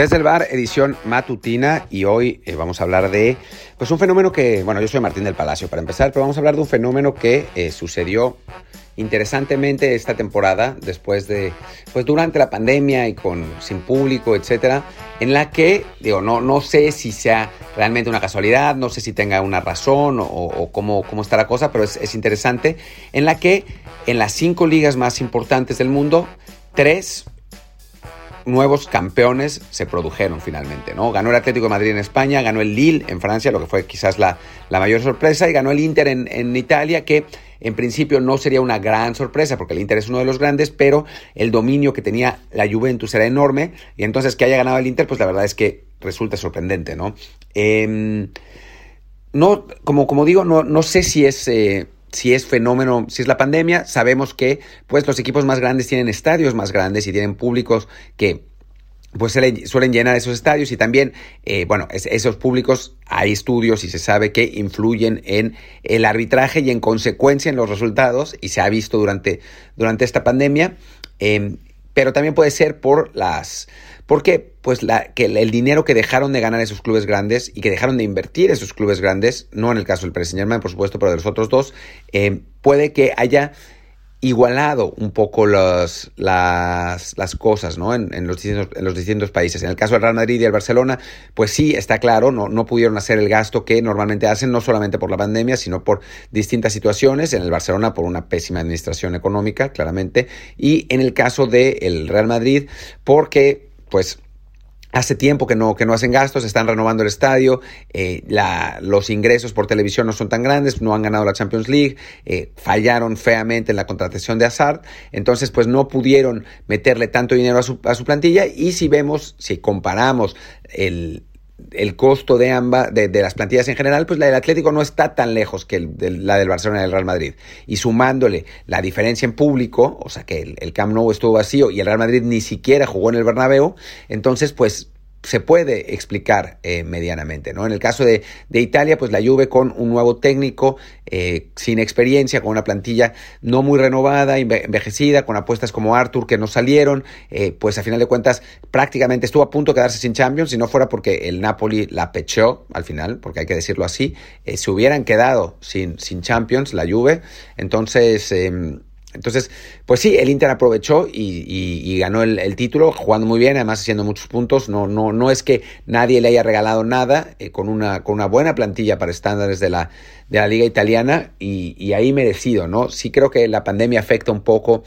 Desde el bar, edición matutina, y hoy eh, vamos a hablar de pues un fenómeno que, bueno, yo soy Martín del Palacio para empezar, pero vamos a hablar de un fenómeno que eh, sucedió interesantemente esta temporada, después de, pues durante la pandemia y con sin público, etcétera, en la que, digo, no, no sé si sea realmente una casualidad, no sé si tenga una razón o, cómo, cómo está la cosa, pero es, es interesante, en la que en las cinco ligas más importantes del mundo, tres nuevos campeones se produjeron finalmente, ¿no? Ganó el Atlético de Madrid en España, ganó el Lille en Francia, lo que fue quizás la, la mayor sorpresa, y ganó el Inter en, en, Italia, que en principio no sería una gran sorpresa, porque el Inter es uno de los grandes, pero el dominio que tenía la Juventus era enorme, y entonces que haya ganado el Inter, pues la verdad es que resulta sorprendente, ¿no? Eh, no, como, como digo, no, no sé si es... Eh, si es fenómeno, si es la pandemia, sabemos que pues los equipos más grandes tienen estadios más grandes y tienen públicos que pues suelen llenar esos estadios y también, eh, bueno, esos públicos hay estudios y se sabe que influyen en el arbitraje y en consecuencia en los resultados y se ha visto durante, durante esta pandemia, em, pero también puede ser por las porque pues la, que el dinero que dejaron de ganar esos clubes grandes y que dejaron de invertir esos clubes grandes, no en el caso del Paris Saint por supuesto, pero de los otros dos, eh, puede que haya igualado un poco las, las, cosas ¿no? En, los distintos, en los distintos países. En el caso del Real Madrid y el Barcelona, pues sí, está claro, no, no pudieron hacer el gasto que normalmente hacen, no solamente por la pandemia, sino por distintas situaciones. En el Barcelona, por una pésima administración económica, claramente. Y en el caso del Real Madrid, porque pues Hace tiempo que no, que no hacen gastos, están renovando el estadio, eh, la, los ingresos por televisión no son tan grandes, no han ganado la Champions League, eh, fallaron feamente en la contratación de Hazard, entonces pues no pudieron meterle tanto dinero a su, a su plantilla y si vemos, si comparamos el, el costo de ambas, de, las plantillas en general, pues la del Atlético no está tan lejos que la del Barcelona y el Real Madrid. Y sumándole la diferencia en público, o sea que el, el Camp Nou estuvo vacío y el Real Madrid ni siquiera jugó en el Bernabéu, entonces pues se puede explicar eh, medianamente. ¿no? En el caso de, de, Italia, pues la Juve con un nuevo técnico, eh, sin experiencia, con una plantilla no muy renovada, envejecida, con apuestas como Arthur que no salieron, eh, pues a final de cuentas prácticamente estuvo a punto de quedarse sin Champions, si no fuera porque el Napoli la pechó al final, porque hay que decirlo así, se hubieran quedado sin, sin Champions, la Juve. Entonces em, entonces, pues sí, el Inter aprovechó y, ganó el, título, jugando muy bien, además haciendo muchos puntos. No, no, no es que nadie le haya regalado nada, eh, con, una, con una buena plantilla para estándares de la, de la liga italiana y, y ahí merecido, ¿no? Sí creo que la pandemia afecta un poco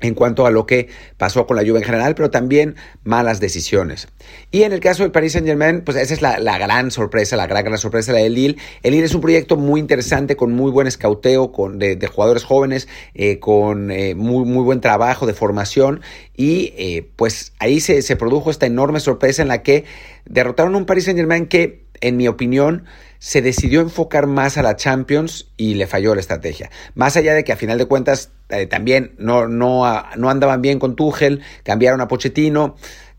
en cuanto a lo que pasó con la Juve en general, pero también malas decisiones. Y en el caso del Paris Saint Germain, pues esa es la, gran sorpresa, la gran, gran sorpresa la del Lille. El Lille es un proyecto muy interesante, con muy buen escauteo, con, de, jugadores jóvenes, eh, con eh, muy, muy buen trabajo de formación. Y eh, pues ahí se, se produjo esta enorme sorpresa en la que derrotaron un Paris Saint Germain que, en mi opinión, se decidió enfocar más a la Champions y le falló la estrategia. Más allá de que a final de cuentas eh, también no, no, no andaban bien con Tuchel, cambiaron a Pochettino.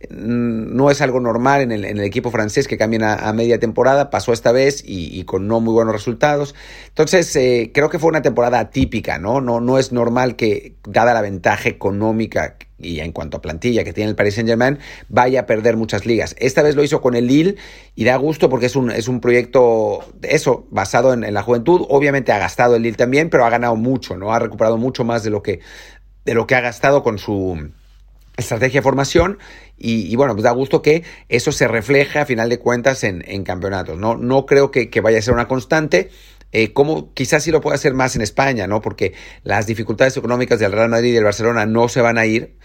No es algo normal en el, en el equipo francés que cambien a, media temporada, pasó esta vez y, con no muy buenos resultados. Entonces, eh, creo que fue una temporada atípica, ¿no? ¿no? No es normal que, dada la ventaja económica y en cuanto a plantilla que tiene el Paris Saint Germain, vaya a perder muchas ligas. Esta vez lo hizo con el Lille y da gusto porque es un, es un proyecto, eso, basado en, en la juventud. Obviamente ha gastado el Lille también, pero ha ganado mucho, ¿no? Ha recuperado mucho más de lo que, de lo que ha gastado con su estrategia de formación y, bueno, pues da gusto que eso se refleje a final de cuentas en, campeonatos. No, no creo que, vaya a ser una constante, eh, como quizás sí lo pueda hacer más en España, ¿no? Porque las dificultades económicas del Real Madrid y del Barcelona no se van a ir.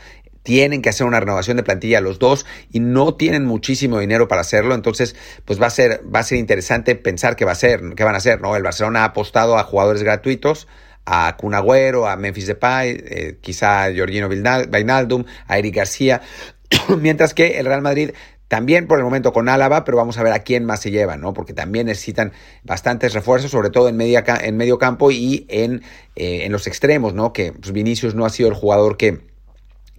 Tienen que hacer una renovación de plantilla los dos y no tienen muchísimo dinero para hacerlo. Entonces, pues va a ser, va a ser interesante pensar qué va a ser, qué van a hacer, ¿no? El Barcelona ha apostado a jugadores gratuitos a Kun Agüero, a Memphis Depay, eh, quizá a Georgino Wijnaldum, a Eric García, mientras que el Real Madrid también por el momento con Álava, pero vamos a ver a quién más se lleva, ¿no? Porque también necesitan bastantes refuerzos, sobre todo en, media, en medio campo y en, eh, en los extremos, ¿no? Que pues, Vinicius no ha sido el jugador que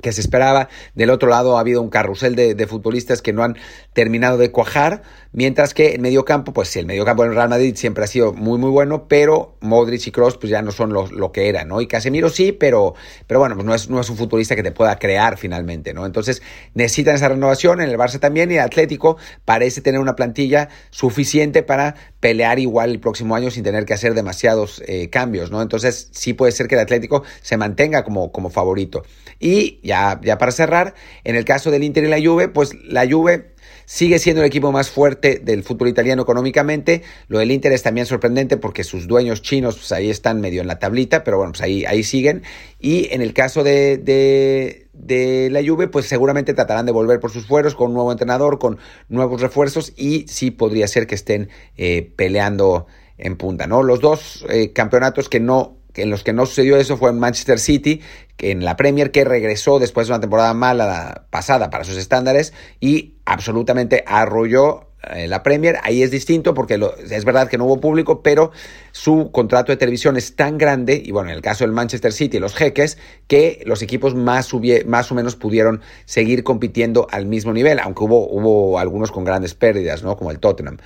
que se esperaba. Del otro lado ha habido un carrusel de, futbolistas que no han terminado de cuajar, mientras que en medio campo, pues sí, el medio campo del Real Madrid siempre ha sido muy muy bueno, pero Modric y Kroos pues ya no son lo que eran, ¿no? Y Casemiro sí, pero, pero bueno, pues no es, no es un futbolista que te pueda crear finalmente, ¿no? Entonces necesitan esa renovación, en el Barça también, y el Atlético parece tener una plantilla suficiente para pelear igual el próximo año sin tener que hacer demasiados eh, cambios, ¿no? Entonces sí puede ser que el Atlético se mantenga como, como favorito. Y ya, ya para cerrar, en el caso del Inter y la Juve, pues la Juve sigue siendo el equipo más fuerte del fútbol italiano económicamente. Lo del Inter es también sorprendente porque sus dueños chinos pues ahí están medio en la tablita, pero bueno, pues ahí, ahí siguen. Y en el caso de, de, la Juve, pues seguramente tratarán de volver por sus fueros con un nuevo entrenador, con nuevos refuerzos y sí podría ser que estén eh, peleando en punta, ¿no? Los dos eh, campeonatos que no en los que no sucedió eso fue en Manchester City, que en la Premier, que regresó después de una temporada mala pasada para sus estándares y absolutamente arrolló la Premier. Ahí es distinto porque es verdad que no hubo público, pero su contrato de televisión es tan grande, y bueno, en el caso del Manchester City, los jeques, que los equipos más, más o menos pudieron seguir compitiendo al mismo nivel, aunque hubo, hubo algunos con grandes pérdidas, ¿no? Como el Tottenham.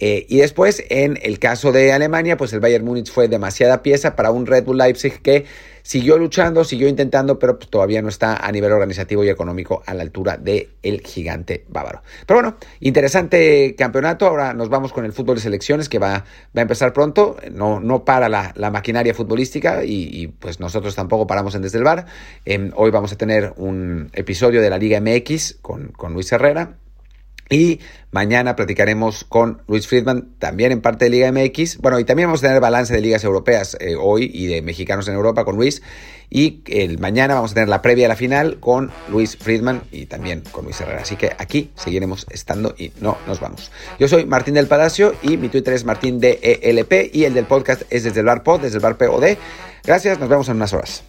Eh, y después, en el caso de Alemania, pues el Bayern Múnich fue demasiada pieza para un Red Bull Leipzig que siguió luchando, siguió intentando, pero pues, todavía no está a nivel organizativo y económico a la altura del el gigante bávaro. Pero bueno, interesante campeonato. Ahora nos vamos con el fútbol de selecciones que va, a empezar pronto. No, no para la, maquinaria futbolística y, pues nosotros tampoco paramos en Desde el Bar. Em, hoy vamos a tener un episodio de la Liga MX con, con Luis Herrera y mañana platicaremos con Luis Friedman, también en parte de Liga MX. Bueno, y también vamos a tener balance de ligas europeas eh, hoy y de mexicanos en Europa con Luis. Y el mañana vamos a tener la previa a la final con Luis Friedman y también con Luis Herrera. Así que aquí seguiremos estando y no nos vamos. Yo soy Martín del Palacio y mi Twitter es Martín DELP y el del podcast es desde el bar pod, desde el bar POD. Gracias, nos vemos en unas horas.